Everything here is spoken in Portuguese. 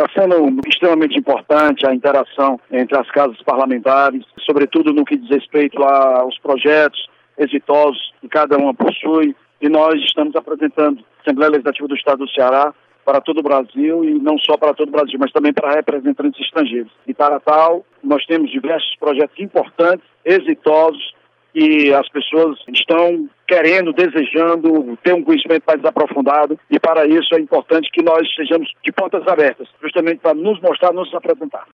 Está sendo extremamente importante a interação entre as casas parlamentares, sobretudo no que diz respeito aos projetos exitosos que cada uma possui. E nós estamos apresentando a Assembleia Legislativa do Estado do Ceará para todo o Brasil e não só para todo o Brasil, mas também para representantes estrangeiros. E para tal, nós temos diversos projetos importantes, exitosos, e as pessoas estão querendo, desejando ter um conhecimento mais aprofundado e para isso é importante que nós sejamos de portas abertas, justamente para nos mostrar, nos apresentar.